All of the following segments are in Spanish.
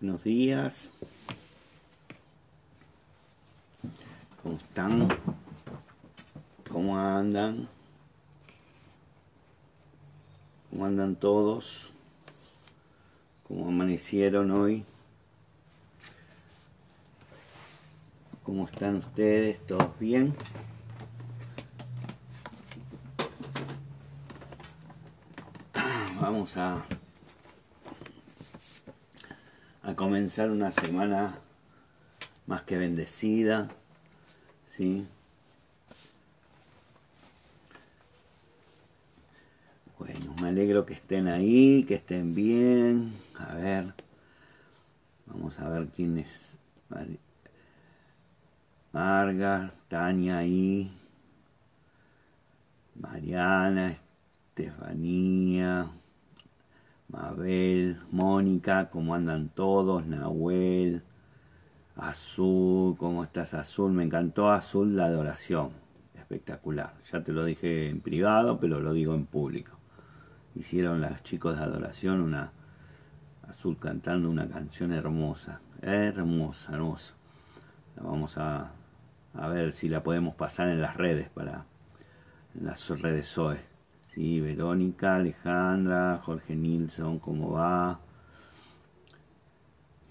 Buenos días. ¿Cómo están? ¿Cómo andan? ¿Cómo andan todos? ¿Cómo amanecieron hoy? ¿Cómo están ustedes? ¿Todos bien? Vamos a, a comenzar una semana más que bendecida, ¿sí? Bueno, me alegro que estén ahí, que estén bien. A ver, vamos a ver quién es. Marga, Tania ahí, Mariana, Estefanía, Mabel, Mónica, ¿cómo andan todos? Nahuel, Azul, ¿cómo estás Azul? Me encantó Azul la adoración, espectacular. Ya te lo dije en privado, pero lo digo en público. Hicieron los chicos de adoración una Azul cantando una canción hermosa, hermosa, hermosa. La vamos a, a ver si la podemos pasar en las redes para en las redes Zoe. Sí, Verónica, Alejandra, Jorge Nilsson, ¿cómo va?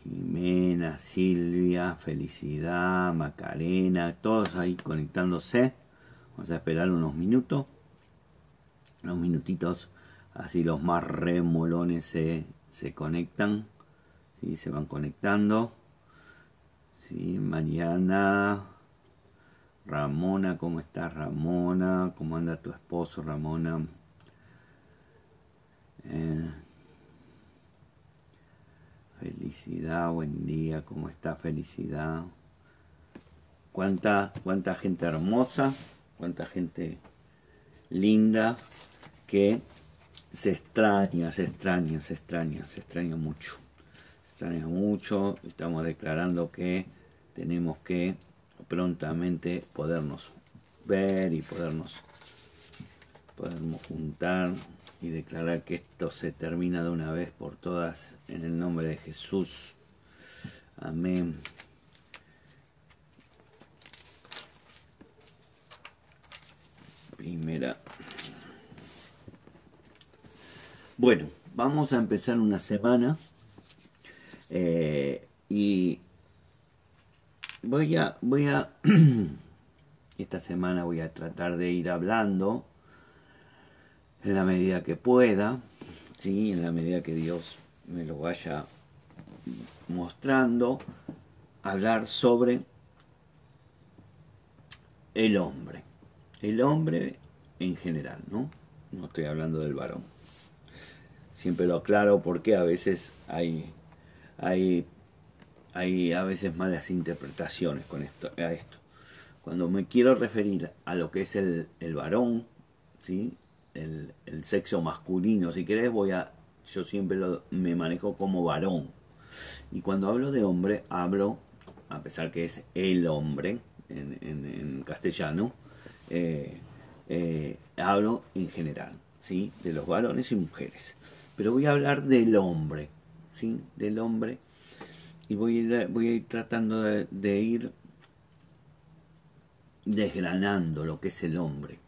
Jimena, Silvia, Felicidad, Macarena, todos ahí conectándose. Vamos a esperar unos minutos, unos minutitos, así los más remolones se, se conectan, ¿sí? se van conectando. Sí, Mariana, Ramona, ¿cómo estás Ramona? ¿Cómo anda tu esposo Ramona? Eh, felicidad, buen día, ¿cómo está felicidad? ¿Cuánta, cuánta gente hermosa, cuánta gente linda que se extraña, se extraña, se extraña, se extraña mucho. Se extraña mucho, estamos declarando que tenemos que prontamente podernos ver y podernos, podernos juntar y declarar que esto se termina de una vez por todas en el nombre de Jesús. Amén. Primera. Bueno, vamos a empezar una semana eh, y voy a, voy a, esta semana voy a tratar de ir hablando en la medida que pueda, ¿sí? en la medida que Dios me lo vaya mostrando, hablar sobre el hombre, el hombre en general, ¿no? No estoy hablando del varón. Siempre lo aclaro porque a veces hay, hay hay a veces malas interpretaciones con esto, a esto. Cuando me quiero referir a lo que es el, varón, ¿sí? El, sexo masculino, si querés, voy a, yo siempre lo, me manejo como varón. Y cuando hablo de hombre, hablo, a pesar que es el hombre en, castellano, eh, eh, hablo en general, ¿sí? De los varones y mujeres. Pero voy a hablar del hombre, ¿sí? Del hombre y voy a ir, voy a ir tratando de, ir desgranando lo que es el hombre,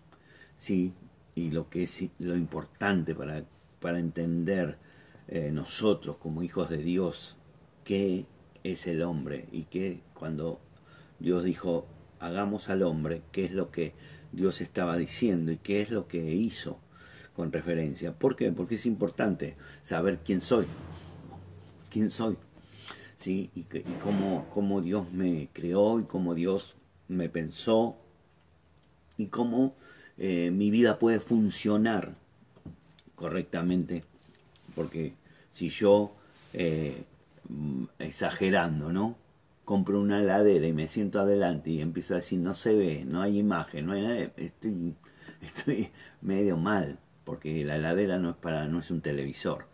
¿sí? Y lo que es lo importante para, para entender eh, nosotros como hijos de Dios, qué es el hombre y qué cuando Dios dijo, hagamos al hombre, qué es lo que Dios estaba diciendo y qué es lo que hizo con referencia. ¿Por qué? Porque es importante saber quién soy. ¿Quién soy? ¿sí? y, cómo, Dios me creó y cómo Dios me pensó y cómo eh, mi vida puede funcionar correctamente. Porque si yo, eh, exagerando, ¿no? Compro una heladera y me siento adelante y empiezo a decir, no se ve, no hay imagen, no hay nada, estoy, estoy medio mal, porque la heladera no es para, no es un televisor.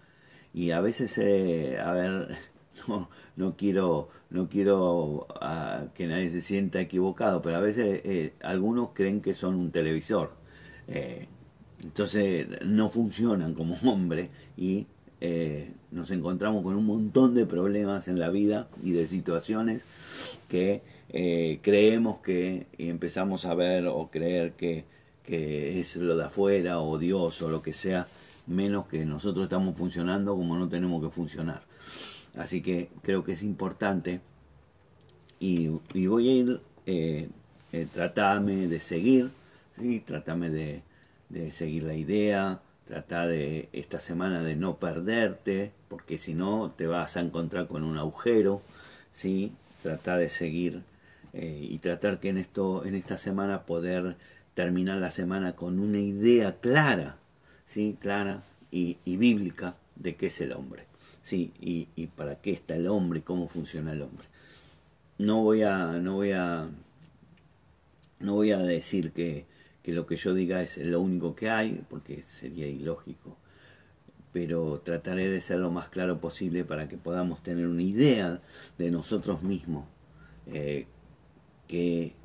Y a veces, eh, a ver, no, no quiero, no quiero ah, que nadie se sienta equivocado, pero a veces eh, algunos creen que son un televisor. Eh, entonces no funcionan como hombre y eh, nos encontramos con un montón de problemas en la vida y de situaciones que creemos que y empezamos a ver o creer que, que es lo de afuera o Dios o lo que sea, menos que nosotros estamos funcionando como no tenemos que funcionar. Así que creo que es importante y, voy a ir, eh, eh de seguir, ¿sí? tratame de, seguir la idea, Trata de esta semana de no perderte, porque si no te vas a encontrar con un agujero, ¿sí? Trata de seguir eh, y tratar que en, esto, en esta semana poder terminar la semana con una idea clara, ¿sí? Clara y, bíblica de qué es el hombre, ¿sí? Y, y para qué está el hombre cómo funciona el hombre. No voy a, no voy a, no voy a decir que que lo que yo diga es lo único que hay, porque sería ilógico. Pero trataré de ser lo más claro posible para que podamos tener una idea de nosotros mismos eh, que,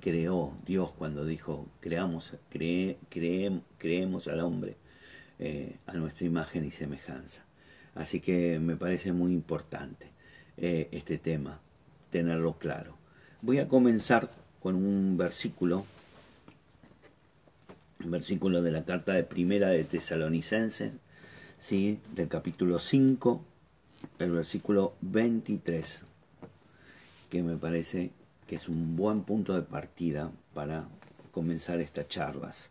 creó Dios cuando dijo creamos, creemos al hombre eh, a nuestra imagen y semejanza. Así que me parece muy importante eh, este tema, tenerlo claro. Voy a comenzar con un versículo versículo de la carta de primera de Tesalonicenses, ¿sí? del capítulo 5, el versículo 23, que me parece que es un buen punto de partida para comenzar estas charlas.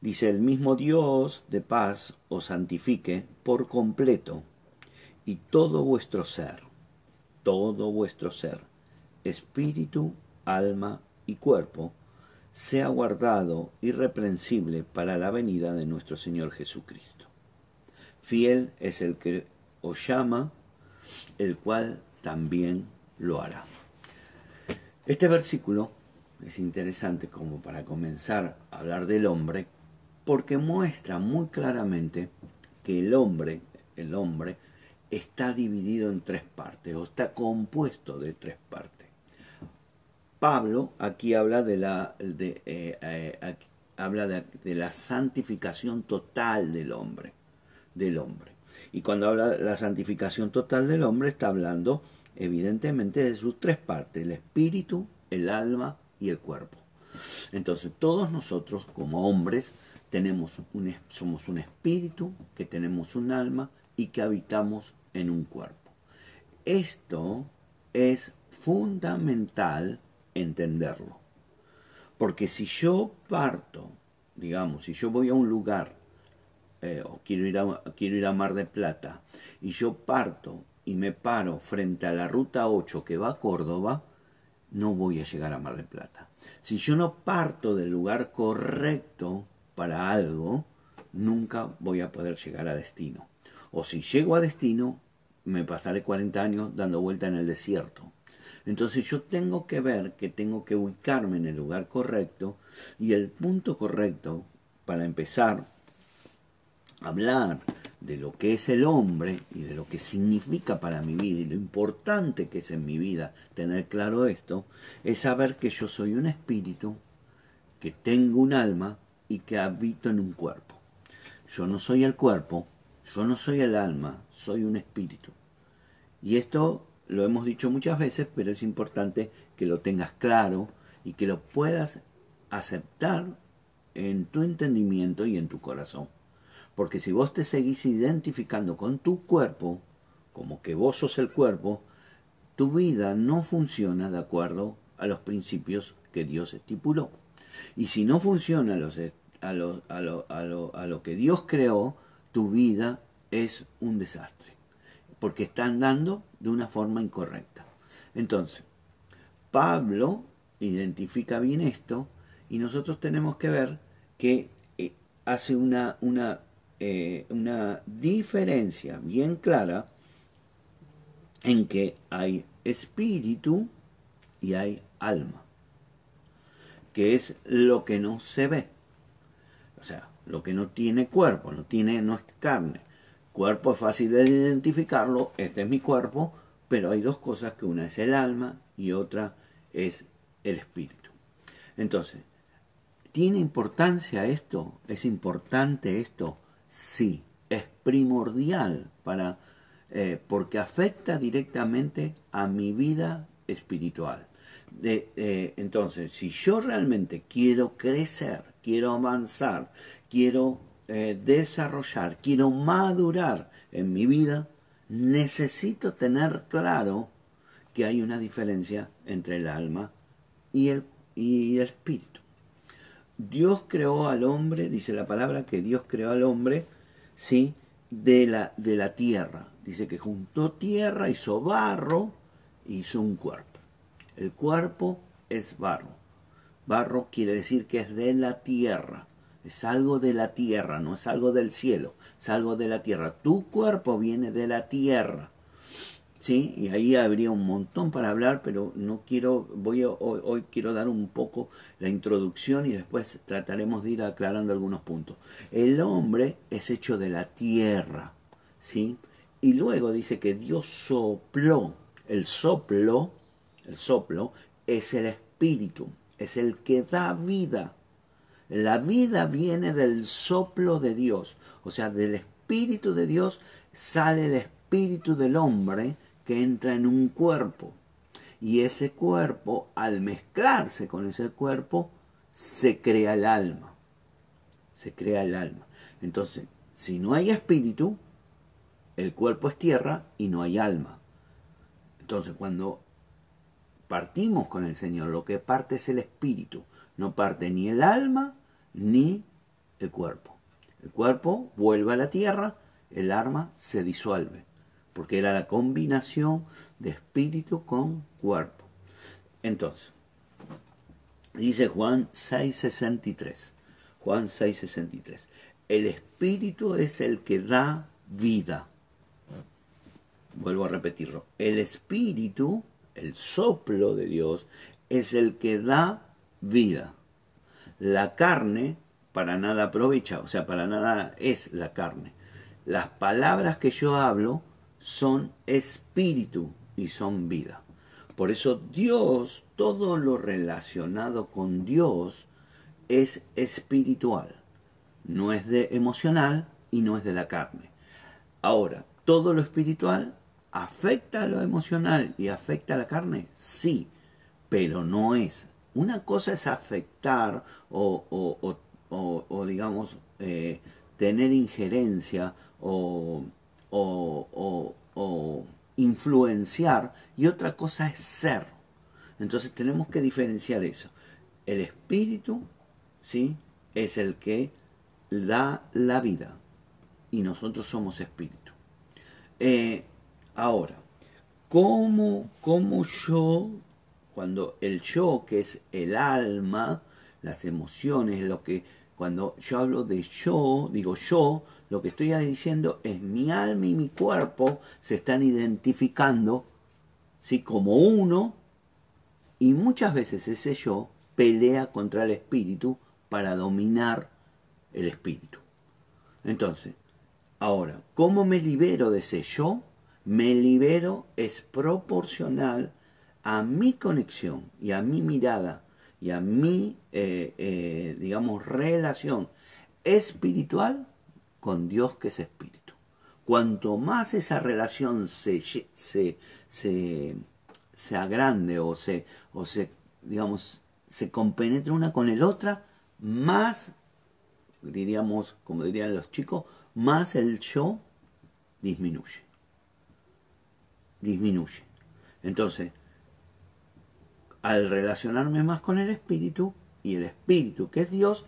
Dice, el mismo Dios de paz os santifique por completo y todo vuestro ser, todo vuestro ser, espíritu, alma y cuerpo, sea guardado irreprensible para la venida de nuestro Señor Jesucristo. Fiel es el que os llama, el cual también lo hará. Este versículo es interesante como para comenzar a hablar del hombre, porque muestra muy claramente que el hombre, el hombre, está dividido en tres partes, o está compuesto de tres partes. Pablo aquí habla de la, eh, eh, habla de, la santificación total del hombre, del hombre. Y cuando habla de la santificación total del hombre está hablando evidentemente de sus tres partes, el espíritu, el alma y el cuerpo. Entonces todos nosotros como hombres tenemos un, somos un espíritu, que tenemos un alma y que habitamos en un cuerpo. Esto es fundamental entenderlo. Porque si yo parto, digamos, si yo voy a un lugar, eh, o quiero ir, a, quiero ir a Mar de Plata, y yo parto y me paro frente a la ruta 8 que va a Córdoba, no voy a llegar a Mar de Plata. Si yo no parto del lugar correcto para algo, nunca voy a poder llegar a destino. O si llego a destino, me pasaré 40 años dando vuelta en el desierto. Entonces yo tengo que ver que tengo que ubicarme en el lugar correcto y el punto correcto para empezar a hablar de lo que es el hombre y de lo que significa para mi vida y lo importante que es en mi vida tener claro esto, es saber que yo soy un espíritu, que tengo un alma y que habito en un cuerpo. Yo no soy el cuerpo, yo no soy el alma, soy un espíritu. Y esto lo hemos dicho muchas veces, pero es importante que lo tengas claro y que lo puedas aceptar en tu entendimiento y en tu corazón. Porque si vos te seguís identificando con tu cuerpo, como que vos sos el cuerpo, tu vida no funciona de acuerdo a los principios que Dios estipuló. Y si no funciona a, los, a, lo, a, lo, a, lo, a lo que Dios creó, tu vida es un desastre porque están dando de una forma incorrecta. Entonces, Pablo identifica bien esto y nosotros tenemos que ver que eh, hace una, una, eh, una diferencia bien clara en que hay espíritu y hay alma, que es lo que no se ve, o sea, lo que no tiene cuerpo, no tiene, no es carne, Cuerpo es fácil de identificarlo, este es mi cuerpo, pero hay dos cosas, que una es el alma y otra es el espíritu. Entonces, ¿tiene importancia esto? ¿Es importante esto? Sí, es primordial para eh, porque afecta directamente a mi vida espiritual. De, entonces, si yo realmente quiero crecer, quiero avanzar, quiero eh, desarrollar, quiero madurar en mi vida, necesito tener claro que hay una diferencia entre el alma y el, y el espíritu. Dios creó al hombre, dice la palabra que Dios creó al hombre, ¿sí? De la, de la tierra. Dice que juntó tierra, hizo barro, hizo un cuerpo. El cuerpo es barro. Barro quiere decir que es de la tierra. Es algo de la tierra, no es algo del cielo, es algo de la tierra. Tu cuerpo viene de la tierra. ¿sí? Y ahí habría un montón para hablar, pero no quiero, voy hoy, quiero dar un poco la introducción y después trataremos de ir aclarando algunos puntos. El hombre es hecho de la tierra, ¿sí? Y luego dice que Dios sopló, el soplo, el soplo es el espíritu, es el que da vida. La vida viene del soplo de Dios, o sea, del espíritu de Dios sale el espíritu del hombre que entra en un cuerpo. Y ese cuerpo, al mezclarse con ese cuerpo, se crea el alma. Se crea el alma. Entonces, si no hay espíritu, el cuerpo es tierra y no hay alma. Entonces, cuando partimos con el Señor, lo que parte es el espíritu. No parte ni el alma ni el cuerpo. El cuerpo vuelve a la tierra, el alma se disuelve porque era la combinación de espíritu con cuerpo. Entonces, dice Juan 6:63, Juan 6:63, el espíritu es el que da vida. Vuelvo a repetirlo, el espíritu, el soplo de Dios, es el que da vida. La carne para nada aprovecha, o sea, para nada es la carne. Las palabras que yo hablo son espíritu y son vida. Por eso Dios, todo lo relacionado con Dios es espiritual, no es de emocional y no es de la carne. Ahora, todo lo espiritual afecta lo emocional y afecta a la carne, sí, pero no es. Una cosa es afectar o, digamos, eh, tener injerencia o o, influenciar y otra cosa es ser. Entonces tenemos que diferenciar eso. El espíritu, ¿sí? Es el que da la vida y nosotros somos espíritu. Eh, ahora, ¿cómo, ¿cómo yo, cuando el yo, que es el alma, las emociones, lo que cuando yo hablo de yo, digo yo, lo que estoy diciendo es mi alma y mi cuerpo se están identificando ¿sí? como uno y muchas veces ese yo pelea contra el espíritu para dominar el espíritu. Entonces, ahora, ¿cómo me libero de ese yo? Me libero es proporcional a mi conexión y a mi mirada y a mi, eh, eh, digamos, relación espiritual con Dios que es espíritu. Cuanto más esa relación se, se, se, agrande o se, o se, digamos, se compenetre una con el otra, más, diríamos, como dirían los chicos, más el yo disminuye. Disminuye. Entonces, al relacionarme más con el Espíritu y el Espíritu que es Dios,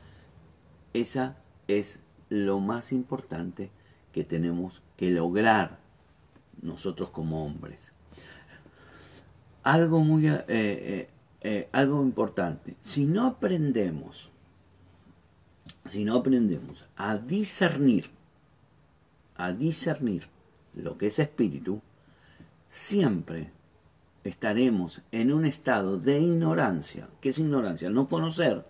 esa es lo más importante que tenemos que lograr nosotros como hombres. Algo muy eh, eh, eh, algo importante. Si no aprendemos, si no aprendemos a discernir, a discernir lo que es espíritu, siempre estaremos en un estado de ignorancia. ¿Qué es ignorancia? No conocer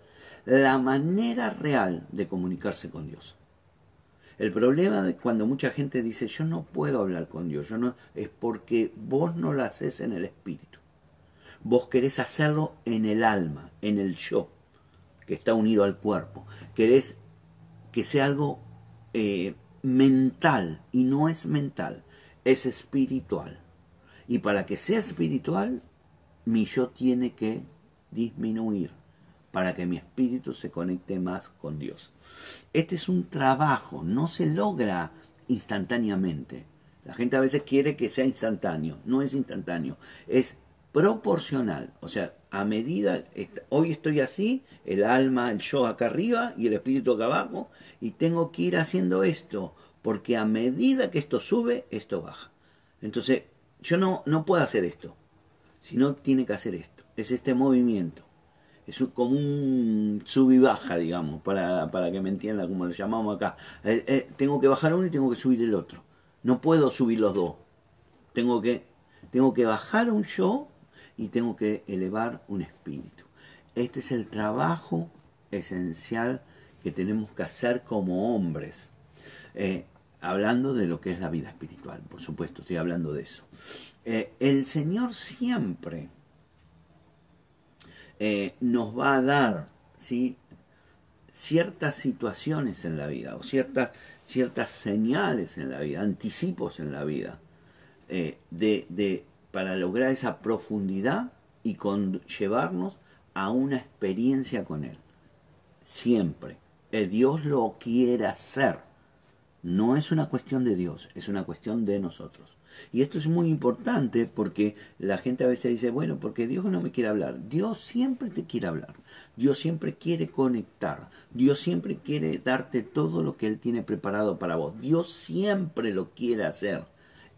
la manera real de comunicarse con Dios. El problema de cuando mucha gente dice yo no puedo hablar con Dios, yo no, es porque vos no lo haces en el espíritu. Vos querés hacerlo en el alma, en el yo, que está unido al cuerpo. Querés que sea algo eh, mental y no es mental, es espiritual. Y para que sea espiritual, mi yo tiene que disminuir para que mi espíritu se conecte más con Dios. Este es un trabajo, no se logra instantáneamente. La gente a veces quiere que sea instantáneo, no es instantáneo, es proporcional, o sea, a medida, hoy estoy así, el alma, el yo acá arriba y el espíritu acá abajo, y tengo que ir haciendo esto, porque a medida que esto sube, esto baja. Entonces, yo no, no puedo hacer esto, sino tiene que hacer esto, es este movimiento. Es como un sub y baja, digamos, para, para que me entienda como lo llamamos acá. Eh, eh, tengo que bajar uno y tengo que subir el otro. No puedo subir los dos. Tengo que, tengo que bajar un yo y tengo que elevar un espíritu. Este es el trabajo esencial que tenemos que hacer como hombres. Eh, hablando de lo que es la vida espiritual, por supuesto, estoy hablando de eso. Eh, el Señor siempre eh, nos va a dar ¿sí? ciertas situaciones en la vida o ciertas, ciertas señales en la vida, anticipos en la vida, de, para lograr esa profundidad y con, llevarnos a una experiencia con Él. Siempre. Dios lo quiere hacer. No es una cuestión de Dios, es una cuestión de nosotros. Y esto es muy importante porque la gente a veces dice, bueno, porque Dios no me quiere hablar. Dios siempre te quiere hablar. Dios siempre quiere conectar. Dios siempre quiere darte todo lo que Él tiene preparado para vos. Dios siempre lo quiere hacer.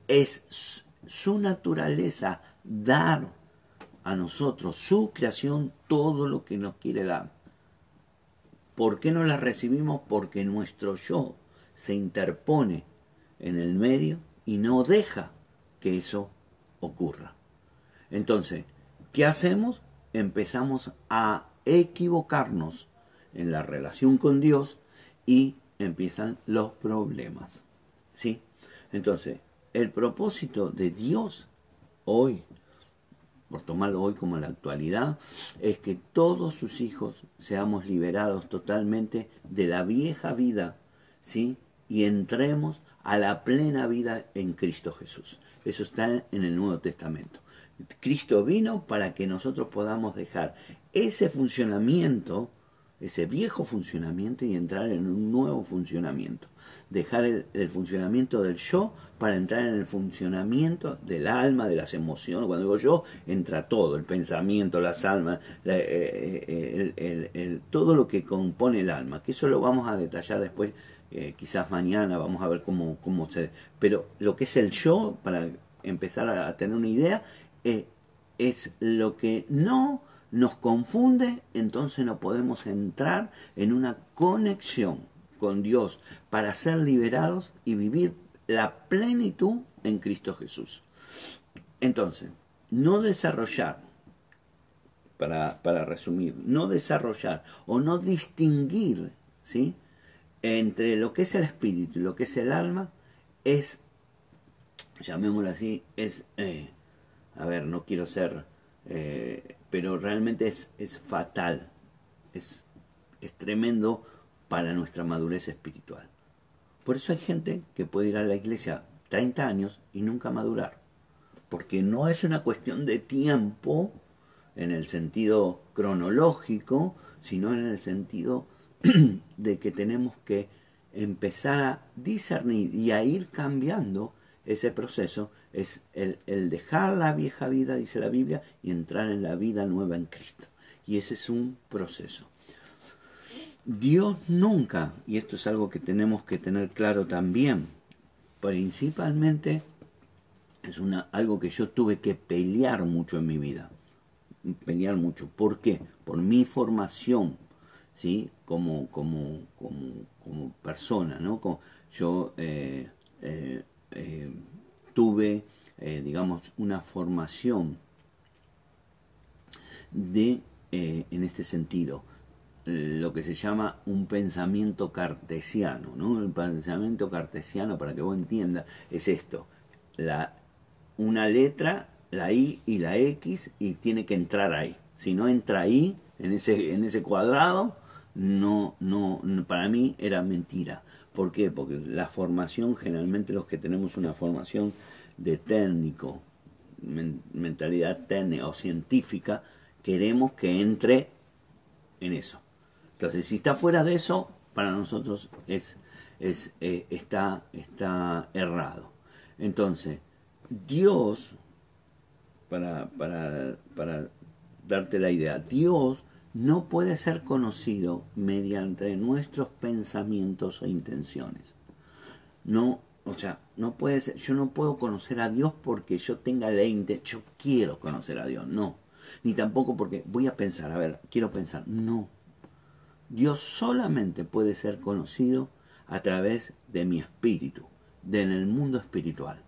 Es su naturaleza dar a nosotros, su creación, todo lo que nos quiere dar. ¿Por qué no la recibimos? Porque nuestro yo se interpone en el medio y no deja que eso ocurra. Entonces, ¿qué hacemos? Empezamos a equivocarnos en la relación con Dios y empiezan los problemas. ¿Sí? Entonces, el propósito de Dios hoy, por tomarlo hoy como la actualidad, es que todos sus hijos seamos liberados totalmente de la vieja vida, ¿sí? Y entremos a la plena vida en Cristo Jesús. Eso está en el Nuevo Testamento. Cristo vino para que nosotros podamos dejar ese funcionamiento ese viejo funcionamiento y entrar en un nuevo funcionamiento. Dejar el, funcionamiento del yo para entrar en el funcionamiento del alma, de las emociones. Cuando digo yo, entra todo, el pensamiento, las almas, eh, eh, todo lo que compone el alma, que eso lo vamos a detallar después, eh, quizás mañana, vamos a ver cómo, cómo se... Pero lo que es el yo, para empezar a, tener una idea, es lo que no nos confunde, entonces no podemos entrar en una conexión con Dios para ser liberados y vivir la plenitud en Cristo Jesús. Entonces, no desarrollar, para, para resumir, no desarrollar o no distinguir ¿sí? Entre lo que es el espíritu y lo que es el alma es, llamémoslo así, es, eh, a ver, no quiero ser eh, pero realmente es, es fatal, es, es tremendo para nuestra madurez espiritual. Por eso hay gente que puede ir a la iglesia 30 años y nunca madurar, porque no es una cuestión de tiempo en el sentido cronológico, sino en el sentido de que tenemos que empezar a discernir y a ir cambiando ese proceso es el, dejar la vieja vida, dice la Biblia, y entrar en la vida nueva en Cristo. Y ese es un proceso. Dios nunca, y esto es algo que tenemos que tener claro también, principalmente es una, algo que yo tuve que pelear mucho en mi vida. Pelear mucho. ¿Por qué? Por mi formación, ¿sí? Como, como, como, persona, ¿no? yo eh, eh, eh, tuve, digamos, una formación de, en este sentido, lo que se llama un pensamiento cartesiano. ¿no? El pensamiento cartesiano, para que vos entiendas, es esto. La, una letra, la I y la X, y tiene que entrar ahí. Si no entra ahí, en ese, en ese cuadrado, no, no, para mí era mentira. ¿Por qué? Porque la formación, generalmente los que tenemos una formación de técnico, mentalidad técnica o científica, queremos que entre en eso. Entonces, si está fuera de eso, para nosotros es, es eh, está, está errado. Entonces, Dios, para, para, para darte la idea, Dios no puede ser conocido mediante nuestros pensamientos e intenciones. No, o sea, no puede ser, yo no puedo conocer a Dios porque yo tenga la intención, yo quiero conocer a Dios, no. Ni tampoco porque voy a pensar, a ver, quiero pensar, no. Dios solamente puede ser conocido a través de mi espíritu, de en el mundo espiritual.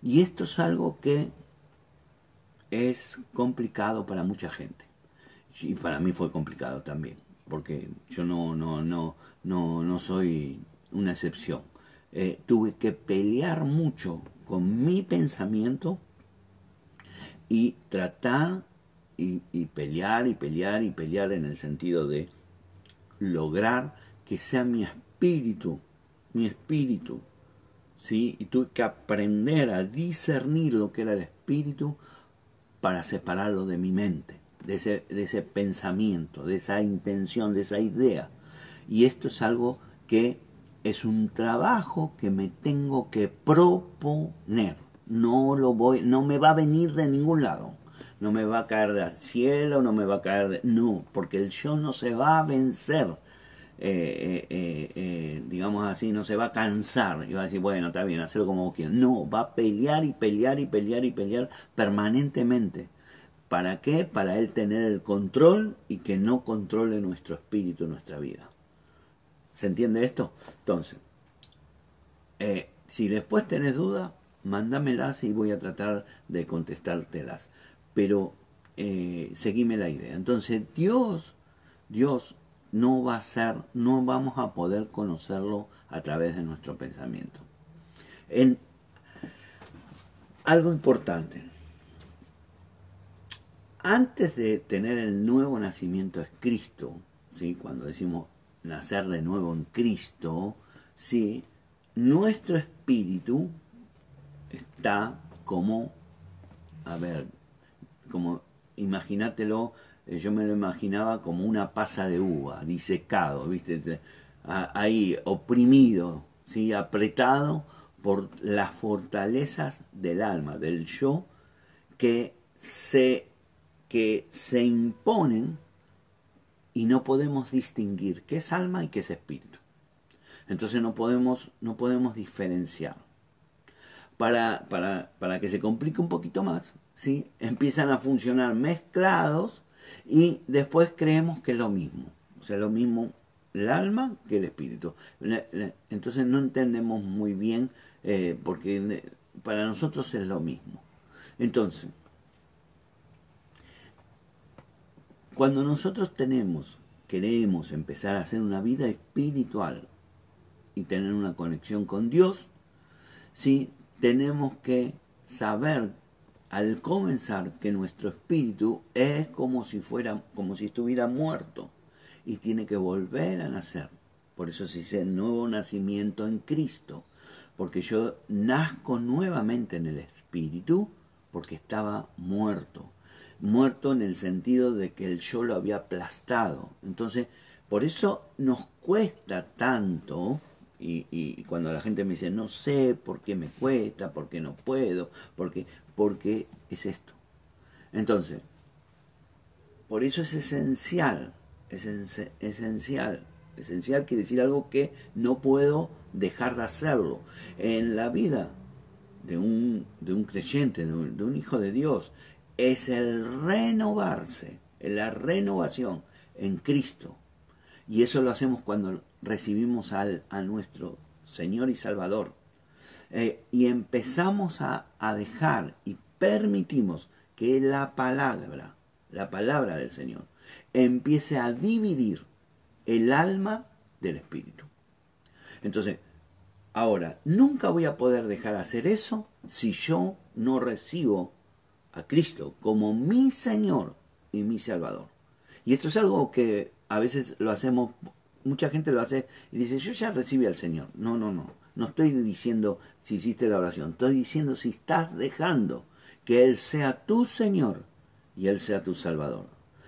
Y esto es algo que es complicado para mucha gente y para mí fue complicado también, porque yo no, no, no, no, no soy una excepción. Eh, tuve que pelear mucho con mi pensamiento y tratar y, y, pelear y pelear y pelear en el sentido de lograr que sea mi espíritu, mi espíritu, ¿sí? Y tuve que aprender a discernir lo que era el espíritu para separarlo de mi mente de ese, de ese pensamiento, de esa intención, de esa idea. Y esto es algo que es un trabajo que me tengo que proponer. No lo voy, no me va a venir de ningún lado. No me va a caer del cielo, no me va a caer de... No, porque el yo no se va a vencer. Eh, eh, eh, digamos así, no se va a cansar y va a decir, bueno, está bien, hacerlo como vos quieras. No, va a pelear y pelear y pelear y pelear permanentemente ¿Para qué? Para Él tener el control y que no controle nuestro espíritu, nuestra vida. ¿Se entiende esto? Entonces, eh, si después tenés duda, mándamelas y voy a tratar de contestártelas. Pero eh, seguime la idea. Entonces, Dios, Dios no va a ser, no vamos a poder conocerlo a través de nuestro pensamiento. En, algo importante, antes de tener el nuevo nacimiento es Cristo, ¿sí? cuando decimos nacer de nuevo en Cristo, ¿sí? nuestro espíritu está como, a ver, como, imagínatelo, eh, yo me lo imaginaba como una pasa de uva, disecado, ¿viste? ahí oprimido, ¿sí? apretado por las fortalezas del alma, del yo, que se que se imponen y no podemos distinguir qué es alma y qué es espíritu. Entonces no podemos, no podemos diferenciar. Para, para, para que se complique un poquito más, ¿sí? empiezan a funcionar mezclados y después creemos que es lo mismo. O sea, lo mismo el alma que el espíritu. Entonces no entendemos muy bien eh, porque para nosotros es lo mismo. Entonces, Cuando nosotros tenemos, queremos empezar a hacer una vida espiritual y tener una conexión con Dios, sí tenemos que saber al comenzar que nuestro espíritu es como si fuera, como si estuviera muerto y tiene que volver a nacer. Por eso se dice nuevo nacimiento en Cristo, porque yo nazco nuevamente en el espíritu porque estaba muerto muerto en el sentido de que el yo lo había aplastado. Entonces, por eso nos cuesta tanto, y, cuando la gente me dice, no sé por qué me cuesta, por qué no puedo, porque, porque es esto. Entonces, por eso es esencial, es esencial, esencial quiere decir algo que no puedo dejar de hacerlo. En la vida de un, de un creyente, de un hijo de Dios, es el renovarse, la renovación en Cristo. Y eso lo hacemos cuando recibimos al, a nuestro Señor y Salvador. Eh, y empezamos a, a dejar y permitimos que la palabra, la palabra del Señor, empiece a dividir el alma del espíritu. Entonces, ahora, nunca voy a poder dejar hacer eso si yo no recibo a Cristo como mi Señor y mi Salvador. Y esto es algo que a veces lo hacemos, mucha gente lo hace y dice, yo ya recibí al Señor. No, no, no. No estoy diciendo si hiciste la oración, estoy diciendo si estás dejando que Él sea tu Señor y Él sea tu Salvador.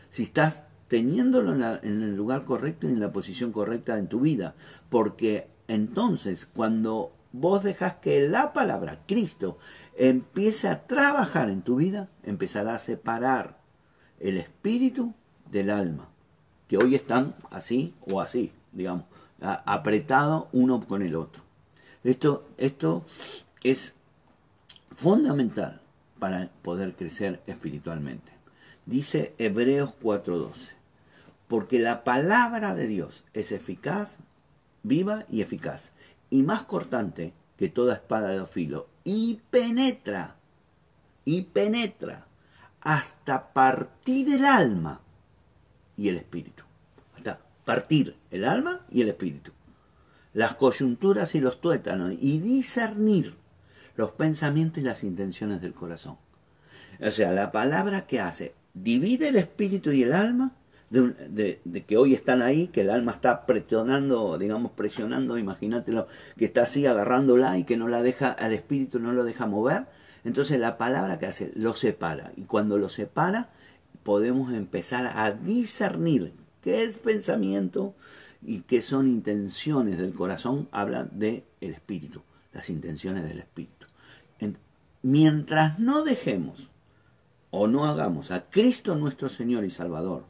Si estás teniéndolo en, el lugar correcto y en la posición correcta en tu vida. Porque entonces cuando vos dejas que la palabra, Cristo, empiece a trabajar en tu vida, empezará a separar el espíritu del alma, que hoy están así o así, digamos, apretado uno con el otro. Esto, esto es fundamental para poder crecer espiritualmente. Dice Hebreos 4:12, porque la palabra de Dios es eficaz, viva y eficaz, y más cortante que toda espada de filo, y penetra, y penetra hasta partir el alma y el espíritu. Hasta partir el alma y el espíritu. Las coyunturas y los tuétanos, y discernir los pensamientos y las intenciones del corazón. O sea, la palabra que hace, divide el espíritu y el alma de, que hoy están ahí, que el alma está presionando, digamos, presionando, imagínatelo, que está así agarrándola y que no la deja, al espíritu no lo deja mover. Entonces la palabra que hace, lo separa. Y cuando lo separa, podemos empezar a discernir qué es pensamiento y qué son intenciones del corazón. Habla del el espíritu, las intenciones del espíritu. mientras no dejemos o no hagamos a Cristo nuestro Señor y Salvador,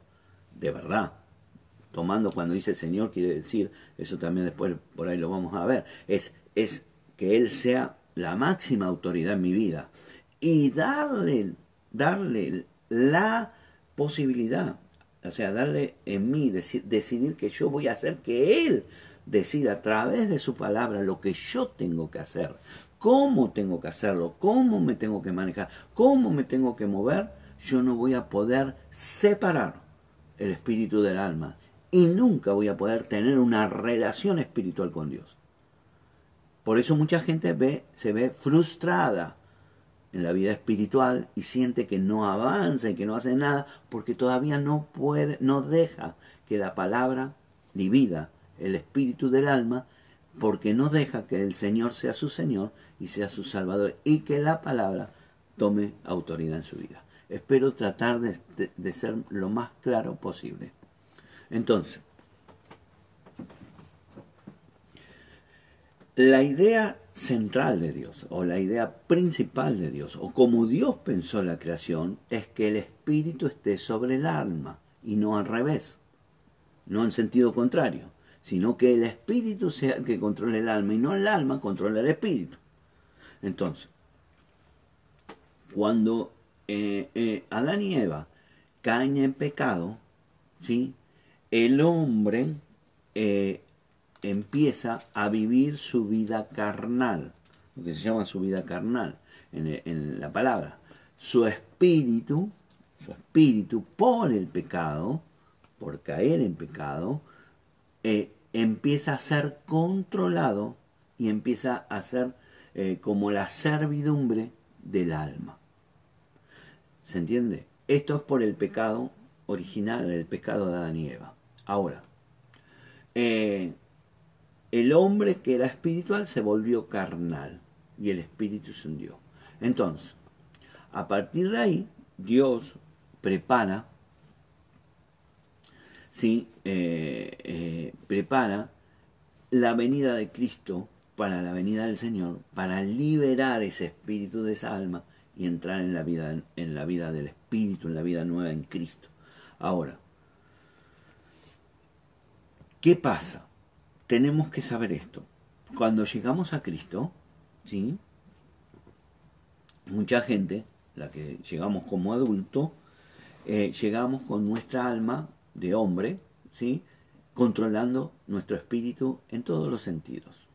de verdad. Tomando cuando dice Señor quiere decir, eso también después por ahí lo vamos a ver, es, es que Él sea la máxima autoridad en mi vida y darle, darle la posibilidad, o sea, darle en mí, decidir que yo voy a hacer que Él decida a través de su palabra lo que yo tengo que hacer, cómo tengo que hacerlo, cómo me tengo que manejar, cómo me tengo que mover, yo no voy a poder separar el espíritu del alma y nunca voy a poder tener una relación espiritual con Dios. Por eso mucha gente ve, se ve frustrada en la vida espiritual y siente que no avanza y que no hace nada porque todavía no puede, no deja que la palabra divida el espíritu del alma porque no deja que el Señor sea su Señor y sea su Salvador y que la palabra tome autoridad en su vida. Espero tratar de, ser lo más claro posible. Entonces, la idea central de Dios, o la idea principal de Dios, o como Dios pensó la creación, es que el espíritu esté sobre el alma, y no al revés, no en sentido contrario, sino que el espíritu sea el que controle el alma, y no el alma controle el espíritu. Entonces, cuando eh, eh, Adán y Eva caen en pecado, ¿sí? el hombre eh, empieza a vivir su vida carnal, lo que se llama su vida carnal en, en la palabra. Su espíritu, su espíritu por el pecado, por caer en pecado, empieza a ser controlado y empieza a ser como la servidumbre del alma. ¿Se entiende? Esto es por el pecado original, el pecado de Adán y Eva. Ahora, eh, el hombre que era espiritual se volvió carnal y el espíritu se hundió. Entonces, a partir de ahí, Dios prepara, ¿sí? Eh, eh, prepara la venida de Cristo para la venida del Señor, para liberar ese espíritu de esa alma y entrar en la vida, en la vida del Espíritu, en la vida nueva en Cristo. Ahora, ¿qué pasa? Tenemos que saber esto. Cuando llegamos a Cristo, ¿sí? Mucha gente, la que llegamos como adulto, eh, llegamos con nuestra alma de hombre, ¿sí? controlando nuestro espíritu en todos los sentidos.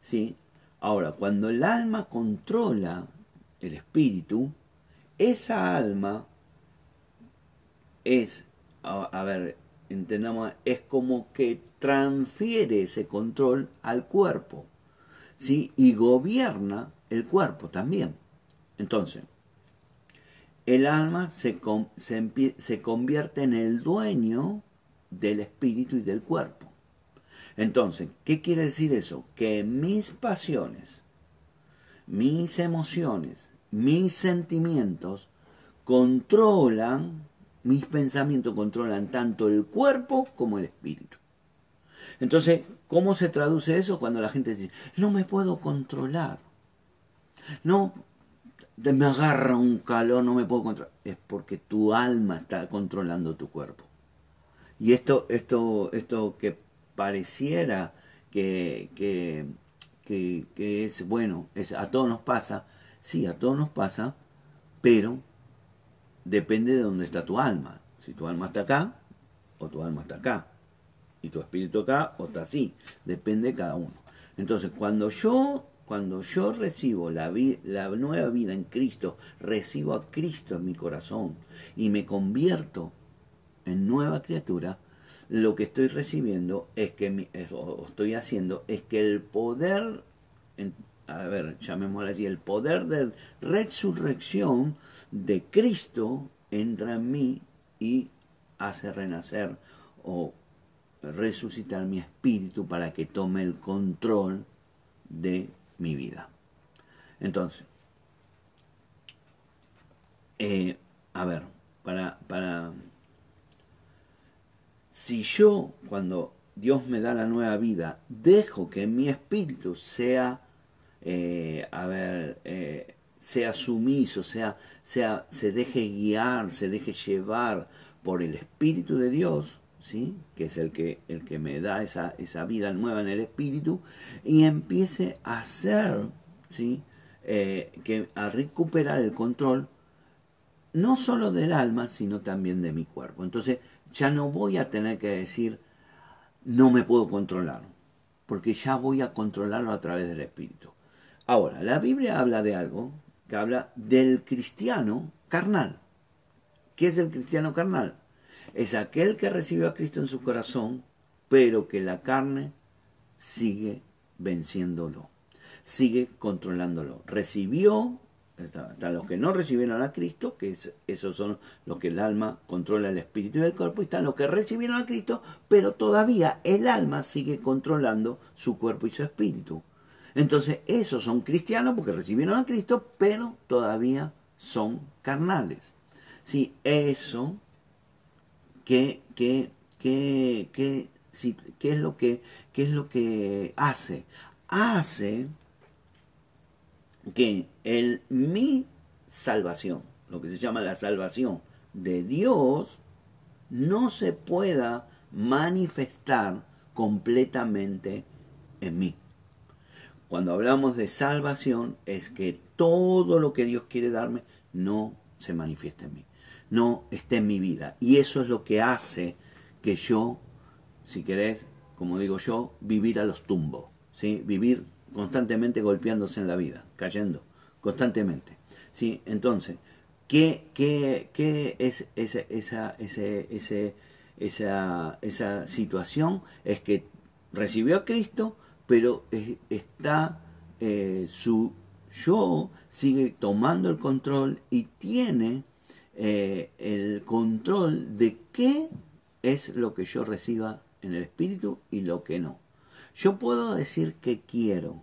¿Sí? Ahora, cuando el alma controla el espíritu, esa alma es, a, ver, entendamos, es como que transfiere ese control al cuerpo, ¿sí? Y gobierna el cuerpo también. Entonces, el alma se, se, se convierte en el dueño del espíritu y del cuerpo. Entonces, ¿qué quiere decir eso? Que mis pasiones, mis emociones, mis sentimientos controlan, mis pensamientos controlan tanto el cuerpo como el espíritu. Entonces, ¿cómo se traduce eso cuando la gente dice, no me puedo controlar? No, me agarra un calor, no me puedo controlar. Es porque tu alma está controlando tu cuerpo. Y esto, esto, esto que pareciera que, que, que, es, bueno, es, a todos nos pasa, sí, a todos nos pasa, pero depende de dónde está tu alma. Si tu alma está acá, o tu alma está acá. Y tu espíritu acá, o está así. Depende de cada uno. Entonces, cuando yo cuando yo recibo la, la, nueva vida en Cristo, recibo a Cristo en mi corazón y me convierto en nueva criatura, lo que estoy recibiendo es que, o estoy haciendo, es que el poder, a ver, llamémoslo así, el poder de resurrección de Cristo entra en mí y hace renacer o resucitar mi espíritu para que tome el control de mi vida. Entonces, eh, a ver, para, si yo cuando Dios me da la nueva vida, dejo que mi espíritu sea, eh, a ver, eh, sea sumiso, sea, sea, se deje guiar, se deje llevar por el Espíritu de Dios, ¿sí? que es el que, el que me da esa, esa vida nueva en el espíritu, y empiece a hacer, ¿sí? Eh, que, a recuperar el control, no solo del alma, sino también de mi cuerpo. Entonces ya no voy a tener que decir, no me puedo controlar, porque ya voy a controlarlo a través del espíritu. Ahora, la Biblia habla de algo que habla del cristiano carnal. ¿Qué es el cristiano carnal? es aquel que recibió a Cristo en su corazón, pero que la carne sigue venciéndolo, sigue controlándolo. Recibió, están los que no recibieron a Cristo, que esos son los que el alma controla el espíritu y el cuerpo, y están los que recibieron a Cristo, pero todavía el alma sigue controlando su cuerpo y su espíritu. Entonces, esos son cristianos porque recibieron a Cristo, pero todavía son carnales. Sí, eso ¿Qué, qué, qué, qué, qué, es lo que, qué es lo que hace? Hace que el, mi salvación, lo que se llama la salvación de Dios, no se pueda manifestar completamente en mí. Cuando hablamos de salvación es que todo lo que Dios quiere darme no se manifiesta en mí no esté en mi vida. Y eso es lo que hace que yo, si querés, como digo yo, vivir a los tumbos, ¿sí? vivir constantemente golpeándose en la vida, cayendo constantemente. ¿sí? Entonces, ¿qué, qué, qué es esa, esa, ese, esa, esa situación? Es que recibió a Cristo, pero está eh, su yo sigue tomando el control y tiene eh, el control de qué es lo que yo reciba en el espíritu y lo que no. Yo puedo decir que quiero,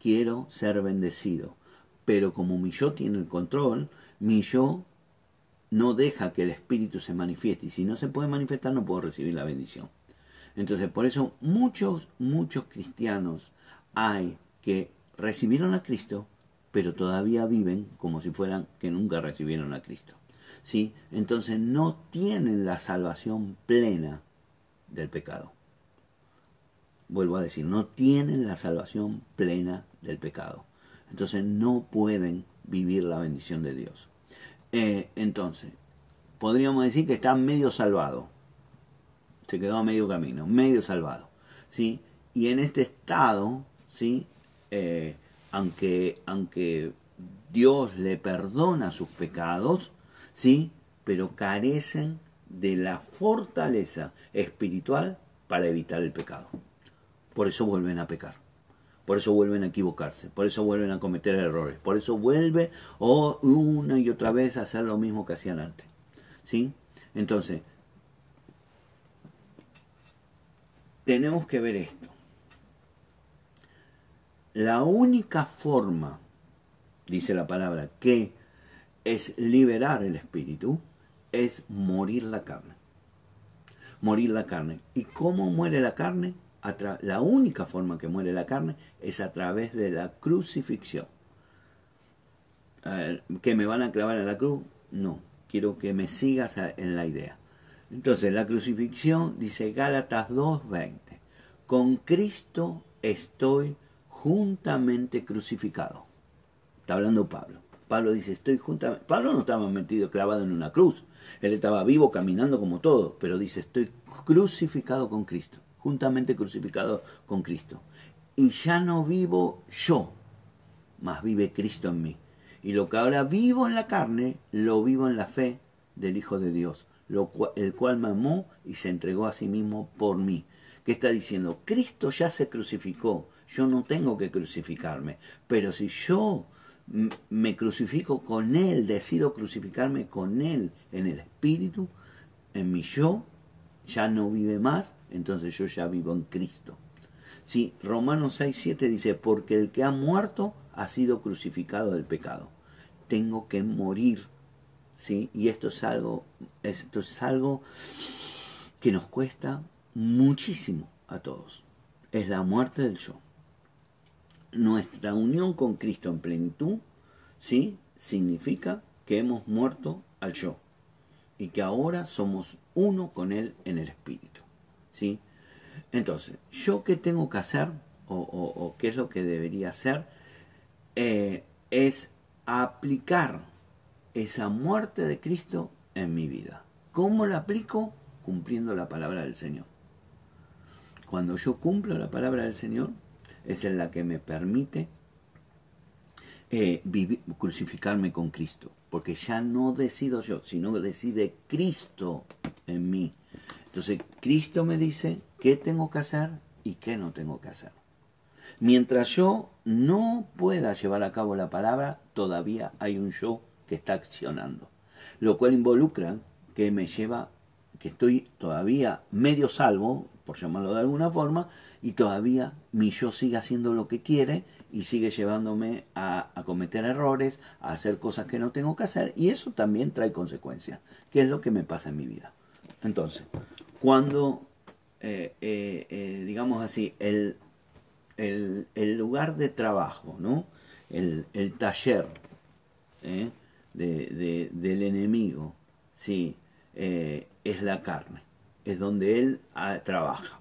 quiero ser bendecido, pero como mi yo tiene el control, mi yo no deja que el espíritu se manifieste y si no se puede manifestar no puedo recibir la bendición. Entonces, por eso muchos, muchos cristianos hay que recibieron a Cristo, pero todavía viven como si fueran que nunca recibieron a Cristo. ¿sí? Entonces no tienen la salvación plena del pecado. Vuelvo a decir, no tienen la salvación plena del pecado. Entonces no pueden vivir la bendición de Dios. Eh, entonces, podríamos decir que está medio salvado. Se quedó a medio camino, medio salvado. ¿sí? Y en este estado, ¿sí? Eh, aunque, aunque Dios le perdona sus pecados, ¿sí? Pero carecen de la fortaleza espiritual para evitar el pecado. Por eso vuelven a pecar. Por eso vuelven a equivocarse, por eso vuelven a cometer errores, por eso vuelven o una y otra vez a hacer lo mismo que hacían antes. ¿Sí? Entonces, tenemos que ver esto. La única forma, dice la palabra, que es liberar el espíritu, es morir la carne. Morir la carne. ¿Y cómo muere la carne? La única forma que muere la carne es a través de la crucifixión. ¿Que me van a clavar en la cruz? No, quiero que me sigas en la idea. Entonces, la crucifixión, dice Gálatas 2.20, con Cristo estoy juntamente crucificado. Está hablando Pablo. Pablo dice, estoy juntamente... Pablo no estaba metido clavado en una cruz. Él estaba vivo, caminando como todo, pero dice, estoy crucificado con Cristo, juntamente crucificado con Cristo. Y ya no vivo yo, mas vive Cristo en mí. Y lo que ahora vivo en la carne, lo vivo en la fe del Hijo de Dios, el cual me amó y se entregó a sí mismo por mí. ¿Qué está diciendo? Cristo ya se crucificó, yo no tengo que crucificarme, pero si yo me crucifico con Él, decido crucificarme con Él en el Espíritu, en mi yo, ya no vive más, entonces yo ya vivo en Cristo. Si Romanos 6, 7 dice, porque el que ha muerto ha sido crucificado del pecado. Tengo que morir. ¿sí? Y esto es algo, esto es algo que nos cuesta muchísimo a todos. Es la muerte del yo nuestra unión con Cristo en plenitud, ¿sí? Significa que hemos muerto al yo y que ahora somos uno con Él en el Espíritu, ¿sí? Entonces, ¿yo qué tengo que hacer o, qué es lo que debería hacer? Eh, es aplicar esa muerte de Cristo en mi vida. ¿Cómo la aplico? Cumpliendo la palabra del Señor. Cuando yo cumplo la palabra del Señor, es en la que me permite eh, crucificarme con Cristo, porque ya no decido yo, sino que decide Cristo en mí. Entonces Cristo me dice qué tengo que hacer y qué no tengo que hacer. Mientras yo no pueda llevar a cabo la palabra, todavía hay un yo que está accionando, lo cual involucra que me lleva, que estoy todavía medio salvo, por llamarlo de alguna forma, y todavía mi yo sigue haciendo lo que quiere y sigue llevándome a, cometer errores, a hacer cosas que no tengo que hacer, y eso también trae consecuencias, que es lo que me pasa en mi vida. Entonces, cuando, eh, eh, eh, digamos así, el, el, lugar de trabajo, ¿no? el, taller del enemigo, sí, es la carne es donde él ah, trabaja.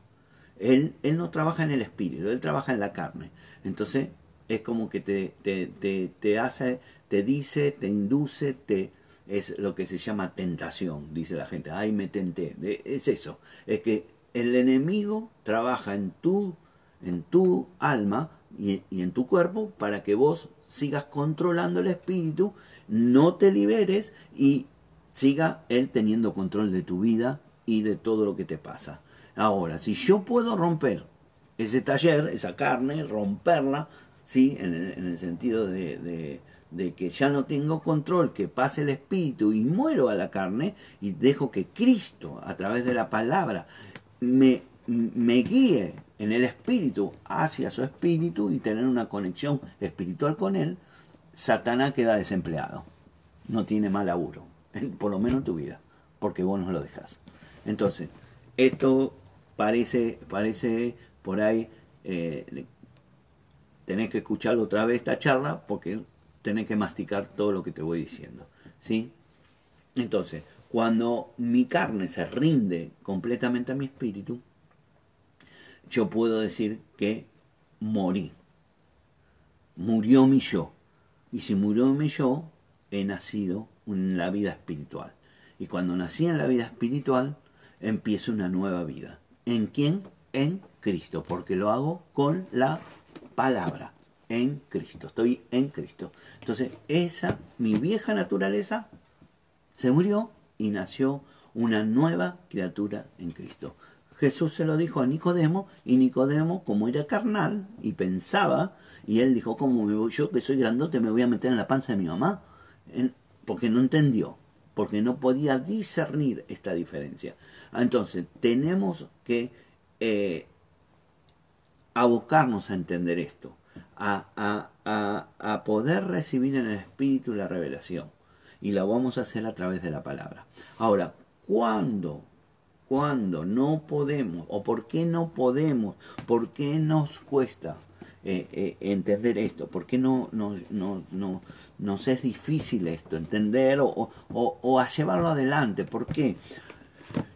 Él, él no trabaja en el espíritu, él trabaja en la carne. Entonces es como que te, te, te, hace, te dice, te induce, te, es lo que se llama tentación, dice la gente, ay me tenté, es eso, es que el enemigo trabaja en tu, en tu alma y, y, en tu cuerpo para que vos sigas controlando el espíritu, no te liberes y siga él teniendo control de tu vida y de todo lo que te pasa. Ahora, si yo puedo romper ese taller, esa carne, romperla, ¿sí? en, el, sentido de, de, que ya no tengo control, que pase el espíritu y muero a la carne y dejo que Cristo, a través de la palabra, me, me guíe en el espíritu hacia su espíritu y tener una conexión espiritual con él, Satanás queda desempleado. No tiene mal laburo, por lo menos en tu vida, porque vos no lo dejas. Entonces, esto parece, parece por ahí, eh, tenés que escuchar otra vez esta charla porque tenés que masticar todo lo que te voy diciendo. ¿sí? Entonces, cuando mi carne se rinde completamente a mi espíritu, yo puedo decir que morí. Murió mi yo. Y si murió mi yo, he nacido en la vida espiritual. Y cuando nací en la vida espiritual, empiezo una nueva vida. ¿En quién? En Cristo, porque lo hago con la palabra. En Cristo, estoy en Cristo. Entonces, esa, mi vieja naturaleza, se murió y nació una nueva criatura en Cristo. Jesús se lo dijo a Nicodemo y Nicodemo, como era carnal y pensaba, y él dijo, como yo que soy grandote me voy a meter en la panza de mi mamá? porque no entendió, porque no podía discernir esta diferencia. Entonces, tenemos que eh, abocarnos a entender esto, a, a, a, poder recibir en el Espíritu la revelación. Y la vamos a hacer a través de la palabra. Ahora, ¿cuándo? ¿Cuándo no podemos? ¿O por qué no podemos? ¿Por qué nos cuesta eh, eh, entender esto? ¿Por qué no, no, no, no, nos es difícil esto? Entender o, o, o a llevarlo adelante. ¿Por qué?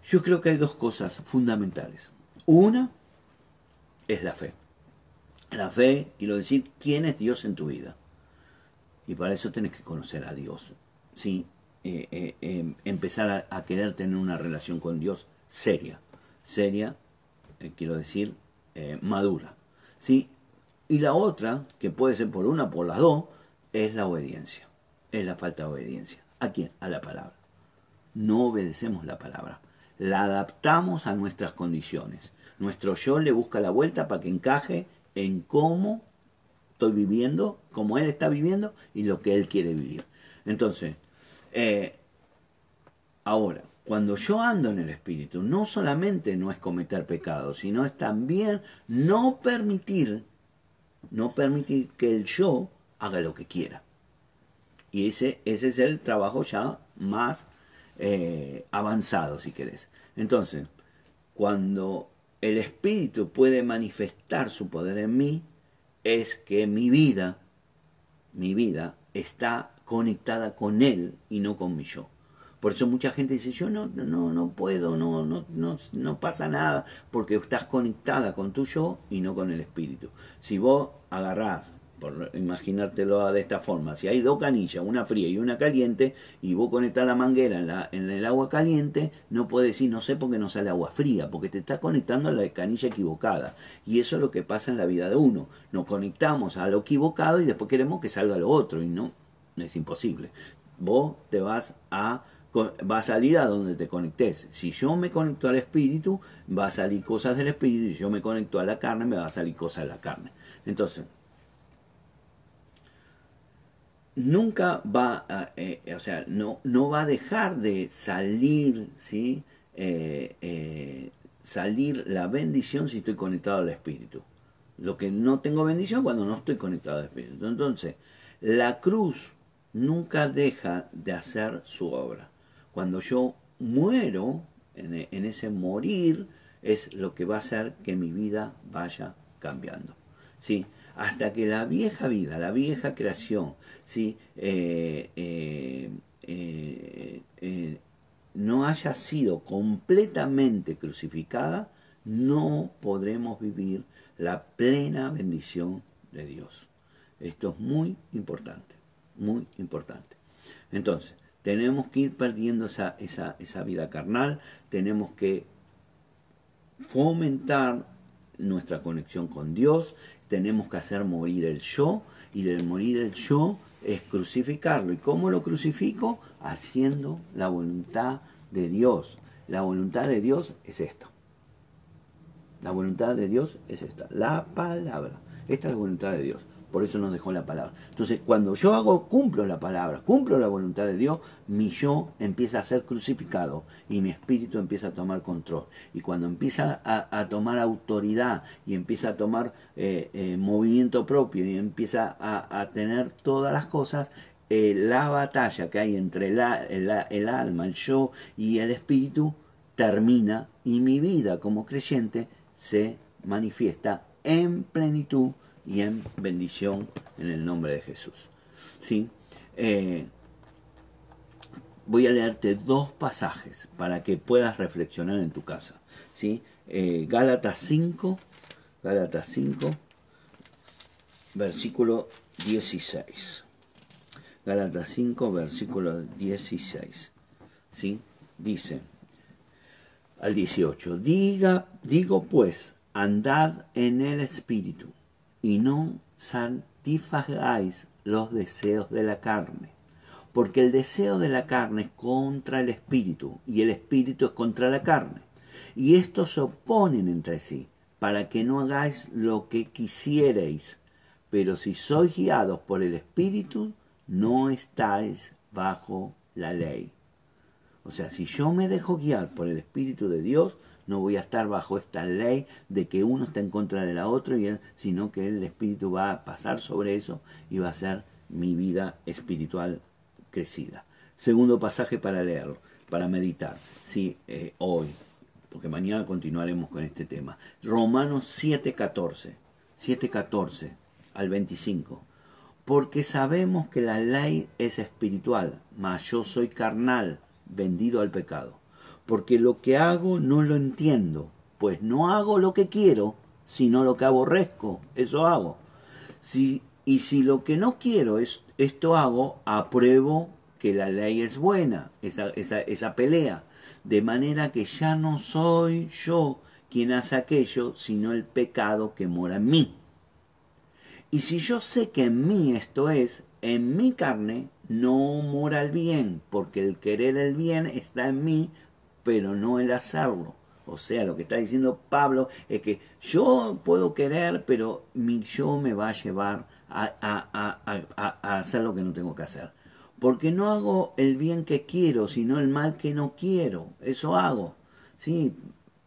Yo creo que hay dos cosas fundamentales. Una es la fe. La fe, quiero decir, quién es Dios en tu vida. Y para eso tienes que conocer a Dios. ¿sí? Eh, eh, em, empezar a, querer tener una relación con Dios seria. Seria, eh, quiero decir, madura. ¿sí? Y la otra, que puede ser por una por las dos, es la obediencia. Es la falta de obediencia. ¿A quién? A la palabra. No obedecemos la palabra. La adaptamos a nuestras condiciones. Nuestro yo le busca la vuelta para que encaje en cómo estoy viviendo, cómo él está viviendo y lo que él quiere vivir. Entonces, eh, ahora, cuando yo ando en el Espíritu, no solamente no es cometer pecado, sino es también no permitir, no permitir que el yo haga lo que quiera. Y ese, ese es el trabajo ya más eh, avanzado, si querés. Entonces, cuando el Espíritu puede manifestar su poder en mí es que mi vida, mi vida está conectada con Él y no con mi yo. Por eso mucha gente dice, yo no, no, no puedo, no, no, no, no pasa nada, porque estás conectada con tu yo y no con el Espíritu. Si vos agarrás por imaginártelo de esta forma, si hay dos canillas, una fría y una caliente, y vos conectás la manguera en, la, en el agua caliente, no puedes decir, no sé por qué no sale agua fría, porque te está conectando a la canilla equivocada. Y eso es lo que pasa en la vida de uno. Nos conectamos a lo equivocado y después queremos que salga lo otro, y no, es imposible. Vos te vas a va a salir a donde te conectes. Si yo me conecto al espíritu, va a salir cosas del espíritu. Si yo me conecto a la carne, me va a salir cosas de la carne. Entonces, nunca va a, eh, o sea, no, no va a dejar de salir, ¿sí? Eh, eh, salir la bendición si estoy conectado al Espíritu. Lo que no tengo bendición cuando no estoy conectado al Espíritu. Entonces, la cruz nunca deja de hacer su obra. Cuando yo muero, en, en ese morir, es lo que va a hacer que mi vida vaya cambiando. ¿sí? Hasta que la vieja vida, la vieja creación, ¿sí? Eh, eh, eh, no haya sido completamente crucificada, no podremos vivir la plena bendición de Dios. Esto es muy importante, muy importante. Entonces, tenemos que ir perdiendo esa, esa, esa vida carnal, tenemos que fomentar nuestra conexión con Dios, tenemos que hacer morir el yo, y el morir el yo es crucificarlo. ¿Y cómo lo crucifico? Haciendo la voluntad de Dios. La voluntad de Dios es esto. La voluntad de Dios es esta, la palabra. Esta es la voluntad de Dios. Por eso nos dejó la palabra. Entonces, cuando yo hago, cumplo la palabra, cumplo la voluntad de Dios, mi yo empieza a ser crucificado y mi espíritu empieza a tomar control. Y cuando empieza a, tomar autoridad y empieza a tomar eh, eh, movimiento propio y empieza a, tener todas las cosas, eh, la batalla que hay entre el alma, el yo y el espíritu termina y mi vida como creyente se manifiesta en plenitud y en bendición en el nombre de Jesús. ¿Sí? Eh, voy a leerte dos pasajes para que puedas reflexionar en tu casa. ¿sí? Eh, Gálatas 5, Gálatas 5, versículo 16. Gálatas 5, versículo 16. ¿sí? Dice al 18, Diga, digo pues, andad en el Espíritu y no satisfagáis los deseos de la carne. Porque el deseo de la carne es contra el espíritu y el espíritu es contra la carne. Y estos se oponen entre sí, para que no hagáis lo que quisierais. Pero si sois guiados por el espíritu, no estáis bajo la ley. O sea, si yo me dejo guiar por el espíritu de Dios, no voy a estar bajo esta ley de que uno está en contra de la otra, sino que el Espíritu va a pasar sobre eso y va a ser mi vida espiritual crecida. Segundo pasaje para leerlo, para meditar, sí, eh, hoy, porque mañana continuaremos con este tema. Romanos 7:14, 7:14 al 25. Porque sabemos que la ley es espiritual, mas yo soy carnal, vendido al pecado. Porque lo que hago no lo entiendo, pues no hago lo que quiero, sino lo que aborrezco, eso hago. Si, y si lo que no quiero es esto hago, apruebo que la ley es buena, esa, esa, esa pelea. De manera que ya no soy yo quien hace aquello, sino el pecado que mora en mí. Y si yo sé que en mí esto es, en mi carne no mora el bien, porque el querer el bien está en mí, pero no el hacerlo. O sea, lo que está diciendo Pablo es que yo puedo querer, pero mi yo me va a llevar a, a, hacer lo que no tengo que hacer. Porque no hago el bien que quiero, sino el mal que no quiero. Eso hago. Sí,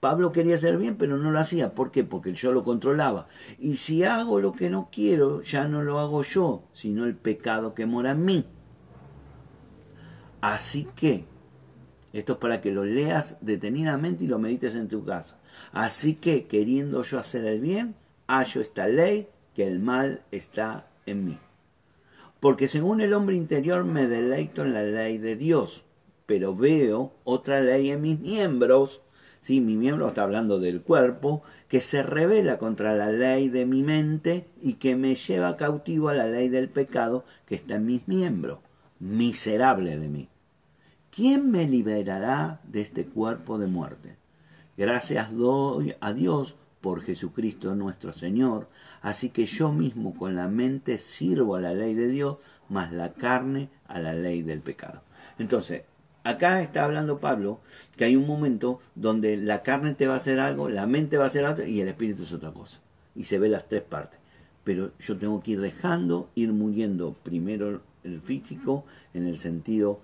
Pablo quería hacer bien, pero no lo hacía. ¿Por qué? Porque yo lo controlaba. Y si hago lo que no quiero, ya no lo hago yo, sino el pecado que mora en mí. Así que, esto es para que lo leas detenidamente y lo medites en tu casa. Así que, queriendo yo hacer el bien, hallo esta ley, que el mal está en mí. Porque según el hombre interior me deleito en la ley de Dios, pero veo otra ley en mis miembros ¿sí? mi miembro está hablando del cuerpo, que se revela contra la ley de mi mente y que me lleva cautivo a la ley del pecado que está en mis miembros. Miserable de mí. ¿Quién me liberará de este cuerpo de muerte? Gracias doy a Dios por Jesucristo nuestro Señor, así que yo mismo con la mente sirvo a la ley de Dios, más la carne a la ley del pecado. Entonces, Acá está hablando Pablo que hay un momento donde la carne te va a hacer algo, la mente va a hacer algo y el espíritu es otra cosa. Y se ve las tres partes. Pero yo tengo que ir dejando, ir muriendo primero el físico en el sentido,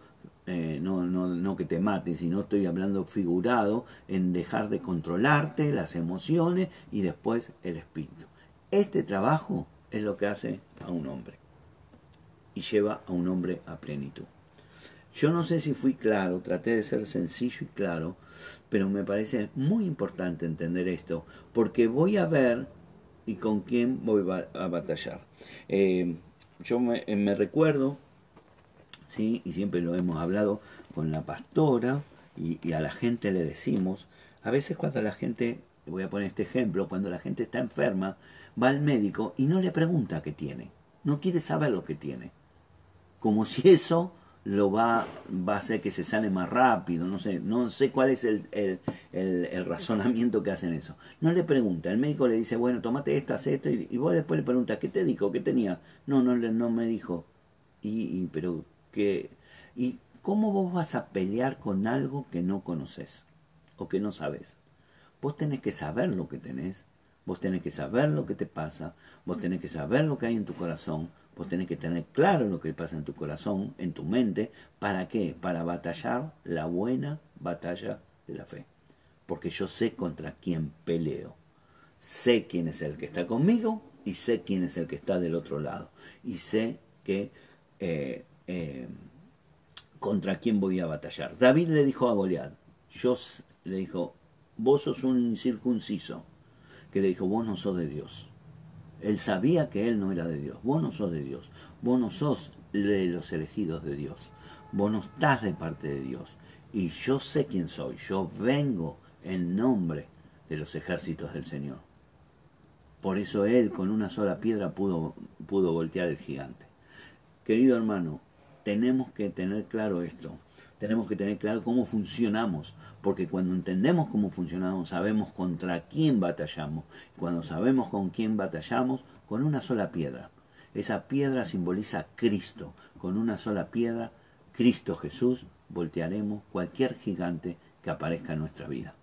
eh, no, no, no que te mate, sino estoy hablando figurado en dejar de controlarte las emociones y después el espíritu. Este trabajo es lo que hace a un hombre y lleva a un hombre a plenitud. Yo no sé si fui claro, traté de ser sencillo y claro, pero me parece muy importante entender esto, porque voy a ver y con quién voy a batallar. Eh, yo me, me, recuerdo, y siempre lo hemos hablado con la pastora, y, y a la gente le decimos, a veces cuando la gente, voy a poner este ejemplo, cuando la gente está enferma, va al médico y no le pregunta qué tiene, no quiere saber lo que tiene, como si eso lo va, va a hacer que se sane más rápido, no sé, no sé cuál es el, el, el, razonamiento que hacen eso. No le pregunta, el médico le dice, bueno, tomate esto, haz esto, y, vos después le preguntas, ¿qué te dijo? ¿Qué tenía? No, no, no me dijo. Y, y, pero, ¿Y cómo vos vas a pelear con algo que no conoces o que no sabes? Vos tenés que saber lo que tenés, vos tenés que saber lo que te pasa, vos tenés que saber lo que hay en tu corazón, Vos tenés que tener claro lo que pasa en tu corazón, en tu mente. ¿Para qué? Para batallar la buena batalla de la fe. Porque yo sé contra quién peleo. Sé quién es el que está conmigo y sé quién es el que está del otro lado. Y sé que eh, eh, contra quién voy a batallar. David le dijo a Goliat, yo le dijo, vos sos un incircunciso, que le dijo, vos no sos de Dios. Él sabía que él no era de Dios. Vos no sos de Dios. Vos no sos de los elegidos de Dios. Vos no estás de parte de Dios. Y yo sé quién soy. Yo vengo en nombre de los ejércitos del Señor. Por eso él con una sola piedra pudo, pudo voltear el gigante. Querido hermano, tenemos que tener claro esto tenemos que tener claro cómo funcionamos, porque cuando entendemos cómo funcionamos, sabemos contra quién batallamos. Cuando sabemos con quién batallamos, con una sola piedra. Esa piedra simboliza Cristo. Con una sola piedra, Cristo Jesús, voltearemos cualquier gigante que aparezca en nuestra vida.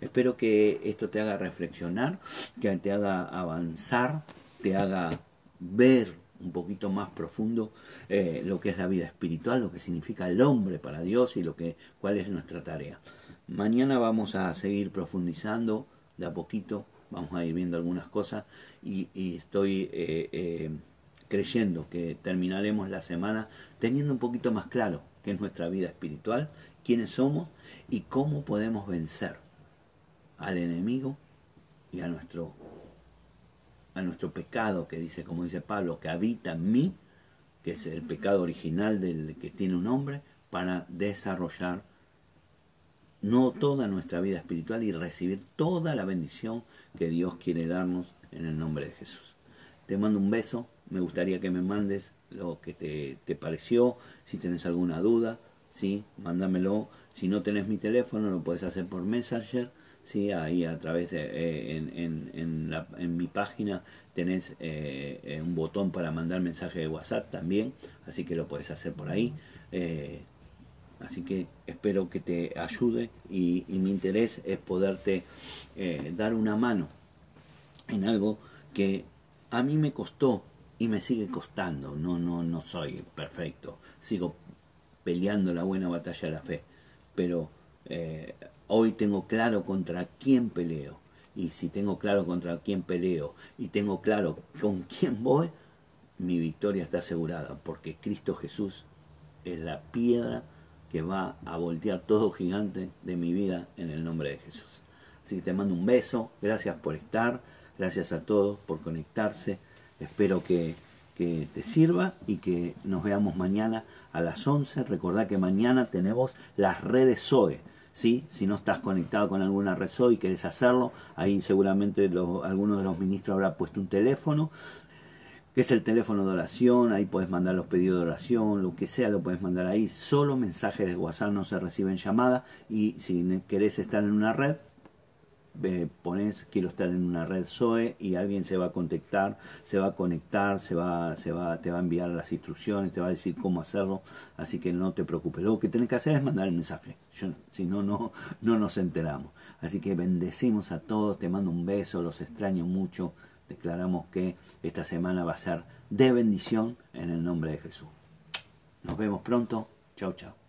Espero que esto te haga reflexionar, que te haga avanzar, te haga ver un poquito más profundo eh, lo que es la vida espiritual, lo que significa el hombre para Dios y lo que, cuál es nuestra tarea. Mañana vamos a seguir profundizando de a poquito, vamos a ir viendo algunas cosas y, estoy eh, eh, creyendo que terminaremos la semana teniendo un poquito más claro qué es nuestra vida espiritual, quiénes somos y cómo podemos vencer al enemigo y a nuestro a nuestro pecado que dice como dice Pablo que habita en mí que es el pecado original del que tiene un hombre para desarrollar no toda nuestra vida espiritual y recibir toda la bendición que Dios quiere darnos en el nombre de Jesús. Te mando un beso, me gustaría que me mandes lo que te, pareció, si tienes alguna duda, sí, mándamelo. Si no tenés mi teléfono, lo puedes hacer por Messenger, sí, ahí a través de, eh, en, en, mi página tenés eh, eh, un botón para mandar mensaje de WhatsApp también, así que lo puedes hacer por ahí. Así que espero que te ayude y, mi interés es poderte dar una mano en algo que a mí me costó y me sigue costando. No, no, no soy perfecto. Sigo peleando la buena batalla de la fe. Pero hoy tengo claro contra quién peleo. Y si tengo claro contra quién peleo y tengo claro con quién voy, mi victoria está asegurada. Porque Cristo Jesús es la piedra que va a voltear todo gigante de mi vida en el nombre de Jesús. Así que te mando un beso, gracias por estar, gracias a todos por conectarse, espero que, te sirva y que nos veamos mañana a las 11. Recordad que mañana tenemos las redes SOE. ¿Sí? Si no estás conectado con alguna red y querés hacerlo, ahí seguramente alguno de los ministros habrá puesto un teléfono que es el teléfono de oración, ahí puedes mandar los pedidos de oración, lo que sea lo puedes mandar ahí, solo mensajes de WhatsApp no se reciben llamadas y si querés estar en una red, pones quiero estar en una red SOE y alguien se va a contactar, se va a conectar, se va, se va, te va a enviar las instrucciones, te va a decir cómo hacerlo, así que no te preocupes. Lo que tenés que hacer es mandar el mensaje, si no, no, no nos enteramos. Así que bendecimos a todos, te mando un beso, los extraño mucho declaramos que esta semana va a ser de bendición en el nombre de Jesús. Nos vemos pronto. Chao, chao.